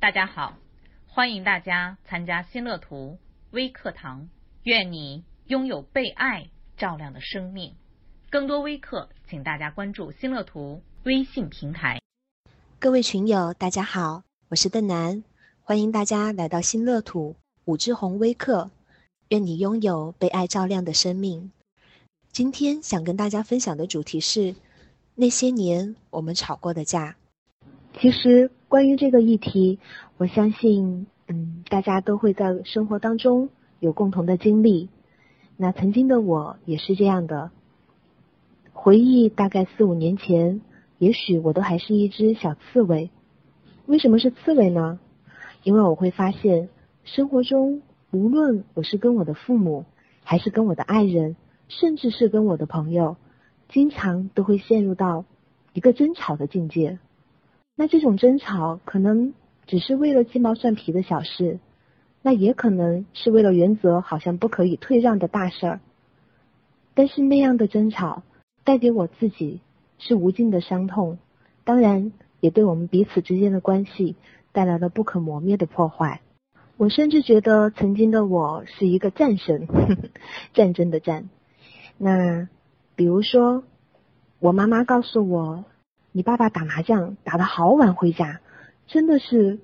大家好，欢迎大家参加新乐图微课堂。愿你拥有被爱照亮的生命。更多微课，请大家关注新乐图微信平台。各位群友，大家好，我是邓楠，欢迎大家来到新乐土武志红微课。愿你拥有被爱照亮的生命。今天想跟大家分享的主题是那些年我们吵过的架。其实关于这个议题，我相信，嗯，大家都会在生活当中有共同的经历。那曾经的我也是这样的。回忆大概四五年前，也许我都还是一只小刺猬。为什么是刺猬呢？因为我会发现，生活中无论我是跟我的父母，还是跟我的爱人，甚至是跟我的朋友，经常都会陷入到一个争吵的境界。那这种争吵可能只是为了鸡毛蒜皮的小事，那也可能是为了原则好像不可以退让的大事儿。但是那样的争吵带给我自己是无尽的伤痛，当然也对我们彼此之间的关系带来了不可磨灭的破坏。我甚至觉得曾经的我是一个战神，战争的战。那比如说，我妈妈告诉我。你爸爸打麻将打的好晚回家，真的是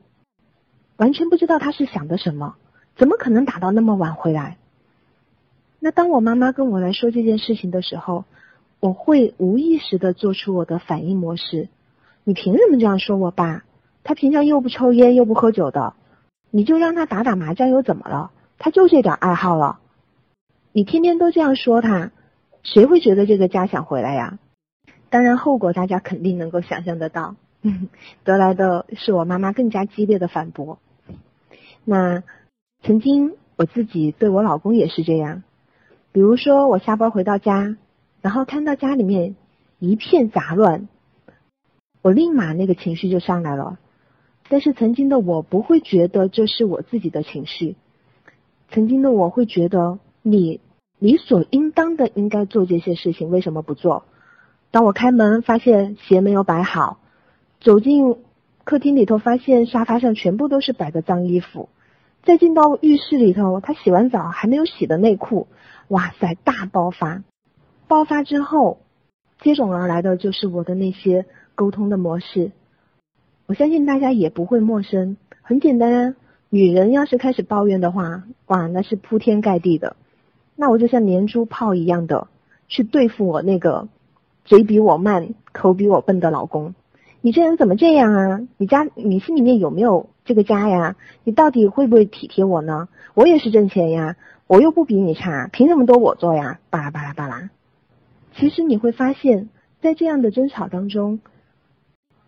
完全不知道他是想的什么，怎么可能打到那么晚回来？那当我妈妈跟我来说这件事情的时候，我会无意识的做出我的反应模式。你凭什么这样说我爸？他平常又不抽烟又不喝酒的，你就让他打打麻将又怎么了？他就这点爱好了，你天天都这样说他，谁会觉得这个家想回来呀？当然，后果大家肯定能够想象得到，得来的是我妈妈更加激烈的反驳。那曾经我自己对我老公也是这样，比如说我下班回到家，然后看到家里面一片杂乱，我立马那个情绪就上来了。但是曾经的我不会觉得这是我自己的情绪，曾经的我会觉得你理所应当的应该做这些事情，为什么不做？当我开门发现鞋没有摆好，走进客厅里头发现沙发上全部都是摆的脏衣服，再进到浴室里头，他洗完澡还没有洗的内裤，哇塞，大爆发！爆发之后，接踵而来的就是我的那些沟通的模式。我相信大家也不会陌生，很简单啊，女人要是开始抱怨的话，哇，那是铺天盖地的。那我就像连珠炮一样的去对付我那个。嘴比我慢，口比我笨的老公，你这人怎么这样啊？你家你心里面有没有这个家呀？你到底会不会体贴我呢？我也是挣钱呀，我又不比你差，凭什么都我做呀？巴拉巴拉巴拉。其实你会发现在这样的争吵当中，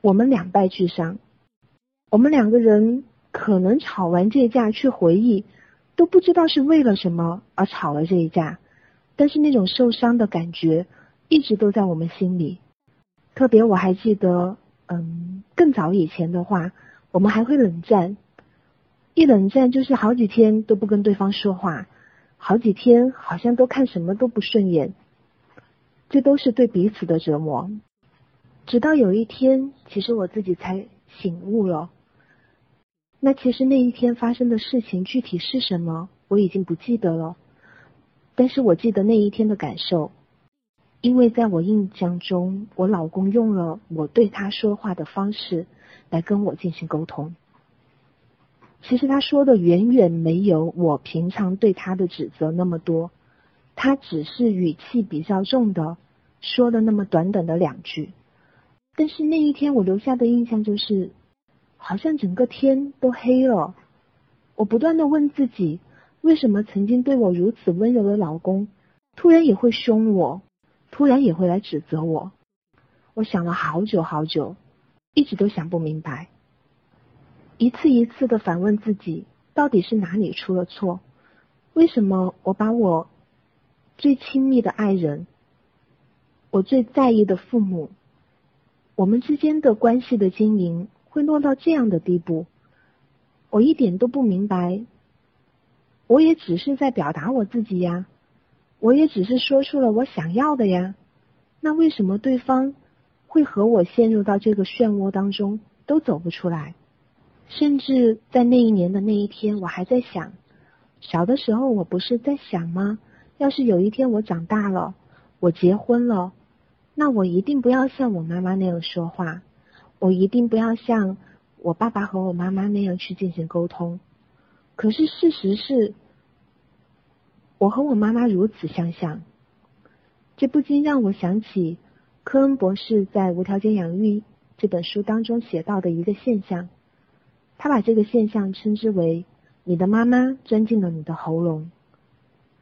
我们两败俱伤。我们两个人可能吵完这架去回忆，都不知道是为了什么而吵了这一架，但是那种受伤的感觉。一直都在我们心里，特别我还记得，嗯，更早以前的话，我们还会冷战，一冷战就是好几天都不跟对方说话，好几天好像都看什么都不顺眼，这都是对彼此的折磨。直到有一天，其实我自己才醒悟了，那其实那一天发生的事情具体是什么，我已经不记得了，但是我记得那一天的感受。因为在我印象中，我老公用了我对他说话的方式来跟我进行沟通。其实他说的远远没有我平常对他的指责那么多，他只是语气比较重的说了那么短短的两句。但是那一天我留下的印象就是，好像整个天都黑了。我不断的问自己，为什么曾经对我如此温柔的老公，突然也会凶我？突然也会来指责我，我想了好久好久，一直都想不明白。一次一次的反问自己，到底是哪里出了错？为什么我把我最亲密的爱人，我最在意的父母，我们之间的关系的经营会落到这样的地步？我一点都不明白。我也只是在表达我自己呀。我也只是说出了我想要的呀，那为什么对方会和我陷入到这个漩涡当中都走不出来？甚至在那一年的那一天，我还在想，小的时候我不是在想吗？要是有一天我长大了，我结婚了，那我一定不要像我妈妈那样说话，我一定不要像我爸爸和我妈妈那样去进行沟通。可是事实是，我和我妈妈如此相像，这不禁让我想起科恩博士在《无条件养育》这本书当中写到的一个现象，他把这个现象称之为“你的妈妈钻进了你的喉咙”。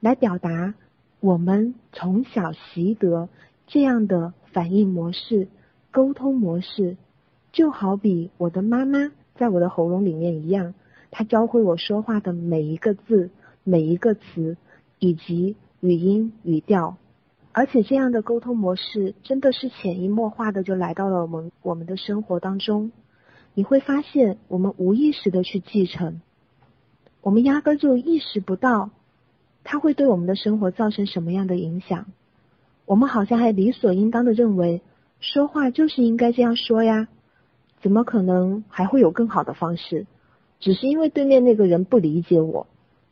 来表达我们从小习得这样的反应模式、沟通模式，就好比我的妈妈在我的喉咙里面一样，她教会我说话的每一个字、每一个词以及语音语调，而且这样的沟通模式真的是潜移默化的就来到了我们我们的生活当中。你会发现，我们无意识的去继承，我们压根就意识不到。它会对我们的生活造成什么样的影响？我们好像还理所应当的认为，说话就是应该这样说呀，怎么可能还会有更好的方式？只是因为对面那个人不理解我，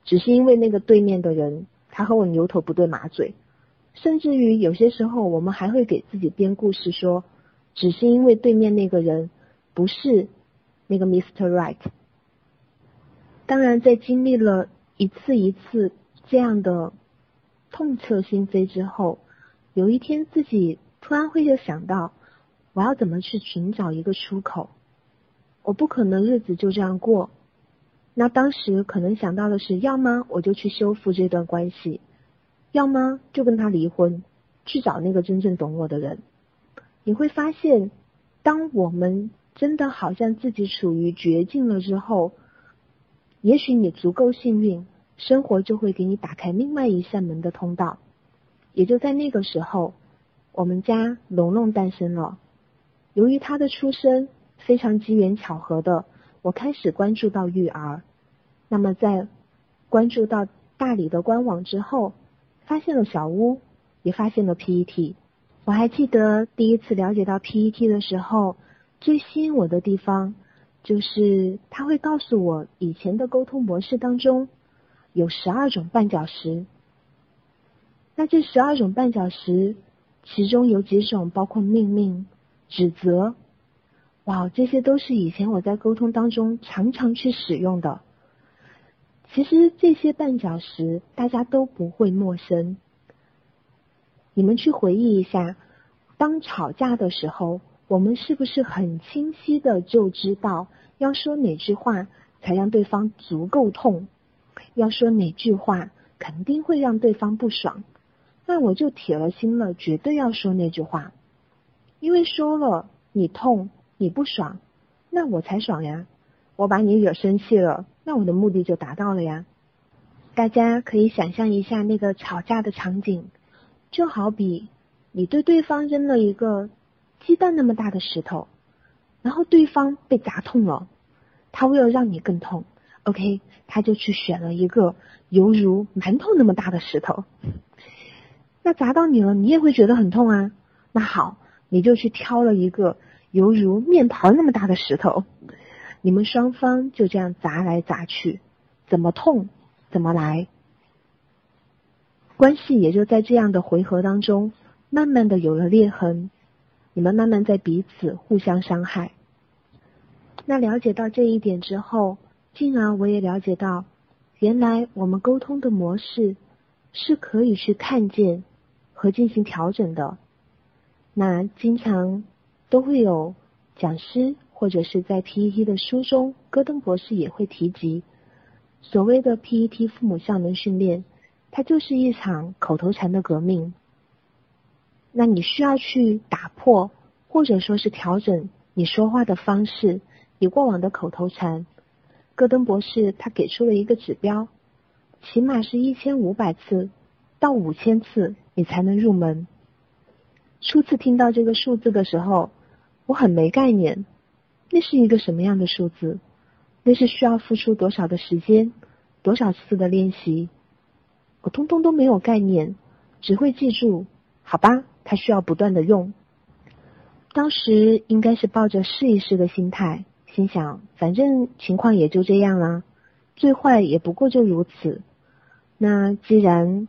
只是因为那个对面的人他和我牛头不对马嘴，甚至于有些时候我们还会给自己编故事说，只是因为对面那个人不是那个 Mr. Right。当然，在经历了一次一次。这样的痛彻心扉之后，有一天自己突然会就想到，我要怎么去寻找一个出口？我不可能日子就这样过。那当时可能想到的是，要么我就去修复这段关系，要么就跟他离婚，去找那个真正懂我的人。你会发现，当我们真的好像自己处于绝境了之后，也许你足够幸运。生活就会给你打开另外一扇门的通道，也就在那个时候，我们家龙龙诞生了。由于他的出生非常机缘巧合的，我开始关注到育儿。那么在关注到大理的官网之后，发现了小屋，也发现了 PET。我还记得第一次了解到 PET 的时候，最吸引我的地方就是他会告诉我以前的沟通模式当中。有十二种绊脚石，那这十二种绊脚石，其中有几种包括命令、指责，哇，这些都是以前我在沟通当中常常去使用的。其实这些绊脚石大家都不会陌生，你们去回忆一下，当吵架的时候，我们是不是很清晰的就知道要说哪句话才让对方足够痛？要说哪句话肯定会让对方不爽，那我就铁了心了，绝对要说那句话，因为说了你痛你不爽，那我才爽呀！我把你惹生气了，那我的目的就达到了呀！大家可以想象一下那个吵架的场景，就好比你对对方扔了一个鸡蛋那么大的石头，然后对方被砸痛了，他为了让你更痛。OK，他就去选了一个犹如馒头那么大的石头，那砸到你了，你也会觉得很痛啊。那好，你就去挑了一个犹如面团那么大的石头，你们双方就这样砸来砸去，怎么痛怎么来，关系也就在这样的回合当中，慢慢的有了裂痕，你们慢慢在彼此互相伤害。那了解到这一点之后。进而我也了解到，原来我们沟通的模式是可以去看见和进行调整的。那经常都会有讲师或者是在 PET 的书中，戈登博士也会提及，所谓的 PET 父母效能训练，它就是一场口头禅的革命。那你需要去打破，或者说是调整你说话的方式，你过往的口头禅。戈登博士他给出了一个指标，起码是一千五百次到五千次，你才能入门。初次听到这个数字的时候，我很没概念，那是一个什么样的数字？那是需要付出多少的时间，多少次的练习？我通通都没有概念，只会记住，好吧，它需要不断的用。当时应该是抱着试一试的心态。心想反正情况也就这样啦，最坏也不过就如此。那既然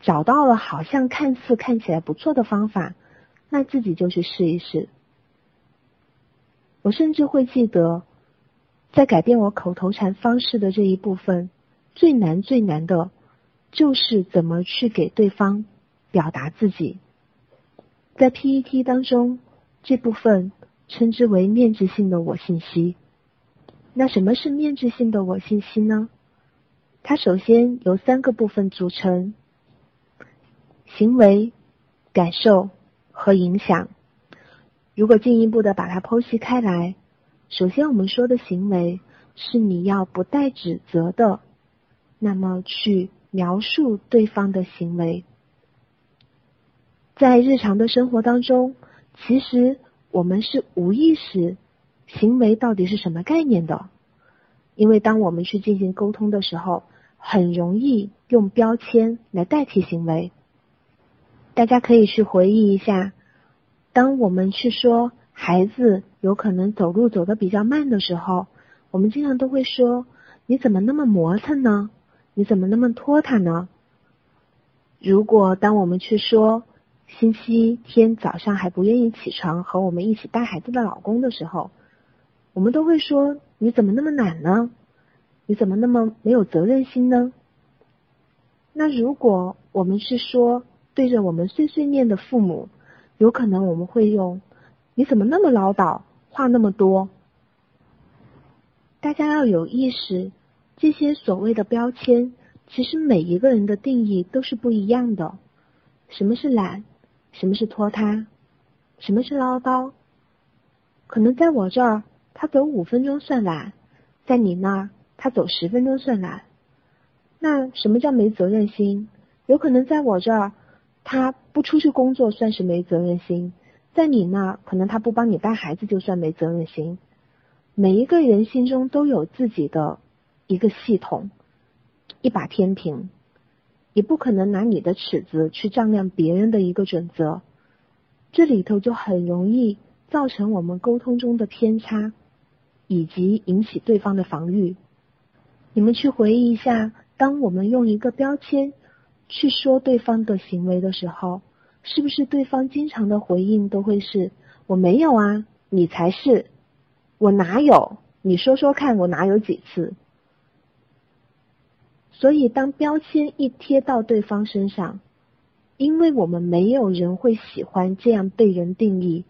找到了好像看似看起来不错的方法，那自己就去试一试。我甚至会记得，在改变我口头禅方式的这一部分，最难最难的，就是怎么去给对方表达自己。在 PET 当中，这部分称之为面质性的我信息。那什么是面质性的我信息呢？它首先由三个部分组成：行为、感受和影响。如果进一步的把它剖析开来，首先我们说的行为是你要不带指责的，那么去描述对方的行为。在日常的生活当中，其实我们是无意识行为到底是什么概念的，因为当我们去进行沟通的时候，很容易用标签来代替行为。大家可以去回忆一下，当我们去说孩子有可能走路走得比较慢的时候，我们经常都会说：“你怎么那么磨蹭呢？你怎么那么拖沓呢？”如果当我们去说，星期天早上还不愿意起床和我们一起带孩子的老公的时候，我们都会说：“你怎么那么懒呢？你怎么那么没有责任心呢？”那如果我们是说对着我们碎碎念的父母，有可能我们会用：“你怎么那么唠叨，话那么多？”大家要有意识，这些所谓的标签，其实每一个人的定义都是不一样的。什么是懒？什么是拖沓？什么是唠叨？可能在我这儿，他走五分钟算懒；在你那儿，他走十分钟算懒。那什么叫没责任心？有可能在我这儿，他不出去工作算是没责任心；在你那，可能他不帮你带孩子就算没责任心。每一个人心中都有自己的一个系统，一把天平。也不可能拿你的尺子去丈量别人的一个准则，这里头就很容易造成我们沟通中的偏差，以及引起对方的防御。你们去回忆一下，当我们用一个标签去说对方的行为的时候，是不是对方经常的回应都会是“我没有啊，你才是，我哪有？你说说看，我哪有几次？”所以，当标签一贴到对方身上，因为我们没有人会喜欢这样被人定义，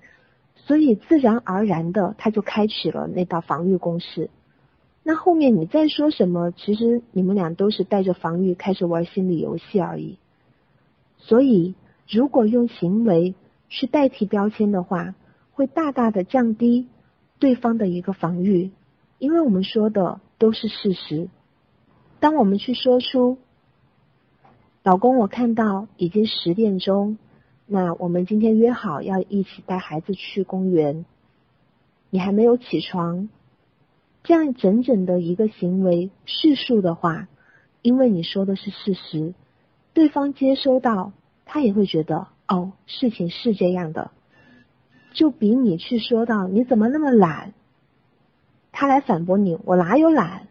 所以自然而然的他就开启了那道防御攻势。那后面你再说什么，其实你们俩都是带着防御开始玩心理游戏而已。所以，如果用行为去代替标签的话，会大大的降低对方的一个防御，因为我们说的都是事实。当我们去说出“老公，我看到已经十点钟，那我们今天约好要一起带孩子去公园，你还没有起床”，这样整整的一个行为叙述的话，因为你说的是事实，对方接收到，他也会觉得哦，事情是这样的，就比你去说到你怎么那么懒，他来反驳你，我哪有懒？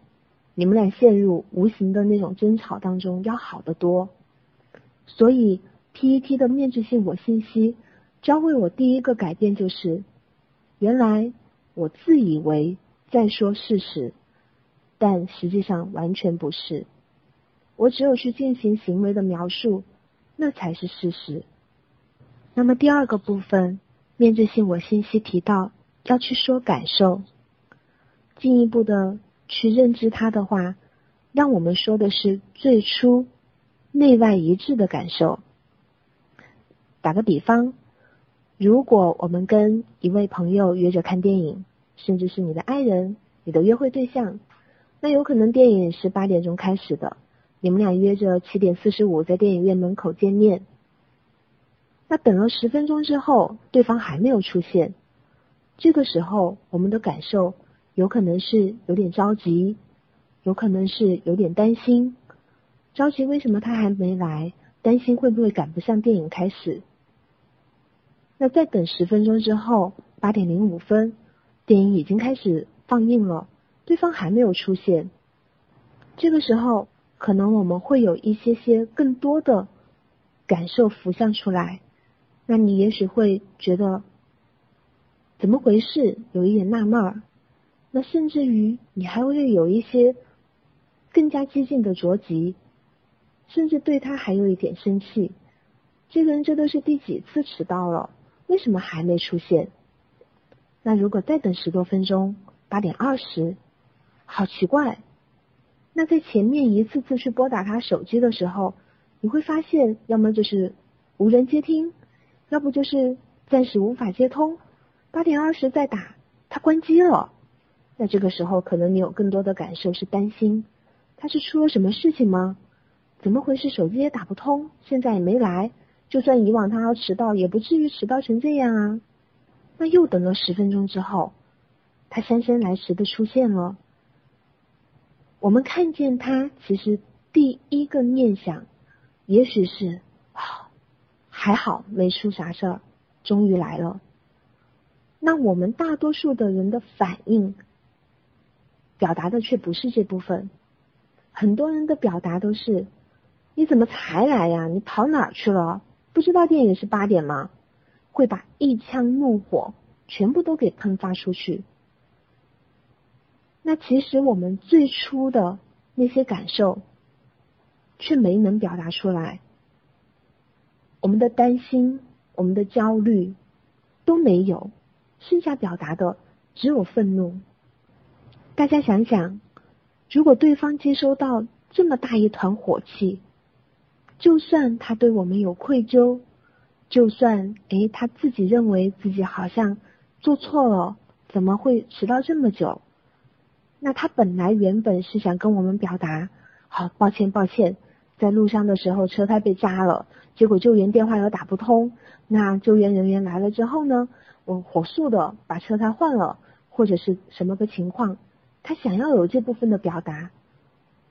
你们俩陷入无形的那种争吵当中要好得多，所以 PET 的面质性我信息教会我第一个改变就是，原来我自以为在说事实，但实际上完全不是，我只有去进行行为的描述，那才是事实。那么第二个部分，面对性我信息提到要去说感受，进一步的。去认知它的话，让我们说的是最初内外一致的感受。打个比方，如果我们跟一位朋友约着看电影，甚至是你的爱人、你的约会对象，那有可能电影是八点钟开始的，你们俩约着七点四十五在电影院门口见面。那等了十分钟之后，对方还没有出现，这个时候我们的感受。有可能是有点着急，有可能是有点担心。着急为什么他还没来？担心会不会赶不上电影开始？那再等十分钟之后，八点零五分，电影已经开始放映了，对方还没有出现。这个时候，可能我们会有一些些更多的感受浮现出来。那你也许会觉得怎么回事，有一点纳闷儿。那甚至于你还会有一些更加激进的着急，甚至对他还有一点生气。这个人这都是第几次迟到了？为什么还没出现？那如果再等十多分钟，八点二十，好奇怪。那在前面一次次去拨打他手机的时候，你会发现，要么就是无人接听，要不就是暂时无法接通。八点二十再打，他关机了。那这个时候，可能你有更多的感受是担心，他是出了什么事情吗？怎么回事？手机也打不通，现在也没来。就算以往他要迟到，也不至于迟到成这样啊。那又等了十分钟之后，他姗姗来迟的出现了。我们看见他，其实第一个念想，也许是啊，还好没出啥事儿，终于来了。那我们大多数的人的反应，表达的却不是这部分。很多人的表达都是：你怎么才来呀？你跑哪儿去了？不知道电影是八点吗？会把一腔怒火全部都给喷发出去。那其实我们最初的那些感受，却没能表达出来。我们的担心、我们的焦虑都没有，剩下表达的只有愤怒。大家想想，如果对方接收到这么大一团火气，就算他对我们有愧疚，就算诶他自己认为自己好像做错了，怎么会迟到这么久？那他本来原本是想跟我们表达，好抱歉抱歉，在路上的时候车胎被扎了，结果救援电话又打不通。那救援人员来了之后呢，我火速的把车胎换了，或者是什么个情况，他想要有这部分的表达，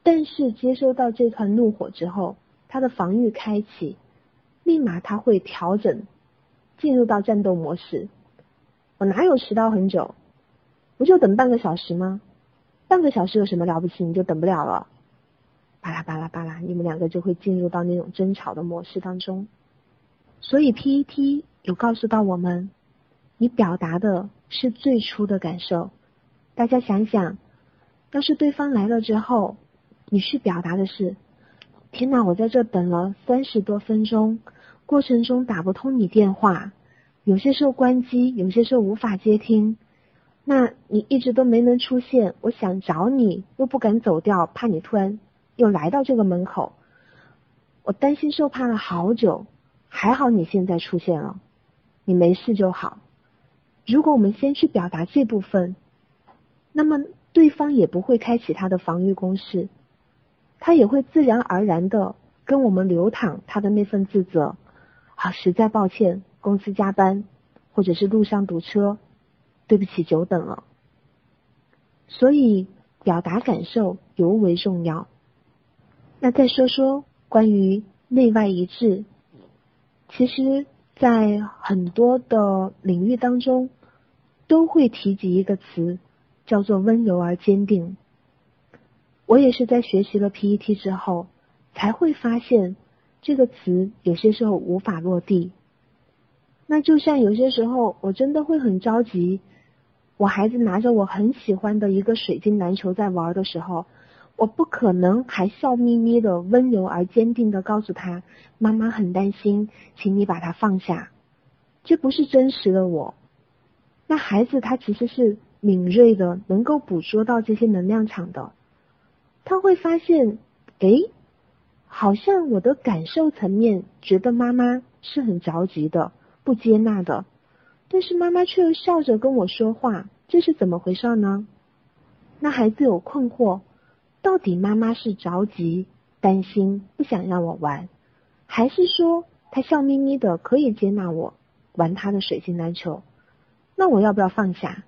但是接收到这团怒火之后，他的防御开启，立马他会调整，进入到战斗模式。我哪有迟到很久？不就等半个小时吗？半个小时有什么了不起？你就等不了了，巴拉巴拉巴拉，你们两个就会进入到那种争吵的模式当中。所以 PET 有告诉到我们，你表达的是最初的感受。大家想想，要是对方来了之后，你去表达的是：天哪，我在这等了三十多分钟，过程中打不通你电话，有些时候关机，有些时候无法接听。那你一直都没能出现，我想找你又不敢走掉，怕你突然又来到这个门口，我担心受怕了好久。还好你现在出现了，你没事就好。如果我们先去表达这部分，那么对方也不会开启他的防御攻势，他也会自然而然的跟我们流淌他的那份自责。啊，实在抱歉，公司加班，或者是路上堵车。对不起，久等了。所以表达感受尤为重要。那再说说关于内外一致，其实，在很多的领域当中，都会提及一个词，叫做温柔而坚定。我也是在学习了 PET 之后，才会发现这个词有些时候无法落地。那就像有些时候，我真的会很着急。我孩子拿着我很喜欢的一个水晶篮球在玩的时候，我不可能还笑眯眯的、温柔而坚定的告诉他：“妈妈很担心，请你把它放下。”这不是真实的我。那孩子他其实是敏锐的，能够捕捉到这些能量场的。他会发现，哎，好像我的感受层面觉得妈妈是很着急的、不接纳的。但是妈妈却又笑着跟我说话，这是怎么回事呢？那孩子有困惑，到底妈妈是着急、担心、不想让我玩，还是说他笑眯眯的可以接纳我玩他的水晶篮球？那我要不要放下？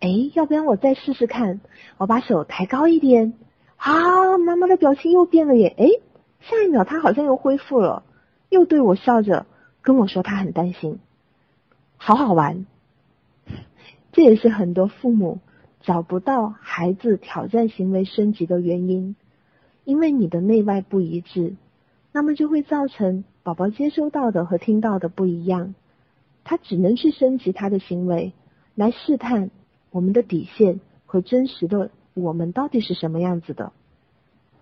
哎，要不然我再试试看，我把手抬高一点。啊，妈妈的表情又变了耶！哎，下一秒他好像又恢复了，又对我笑着跟我说他很担心。好好玩，这也是很多父母找不到孩子挑战行为升级的原因，因为你的内外不一致，那么就会造成宝宝接收到的和听到的不一样，他只能去升级他的行为，来试探我们的底线和真实的我们到底是什么样子的。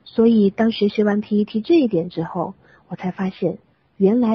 所以，当学习完 PET 这一点之后，我才发现，原来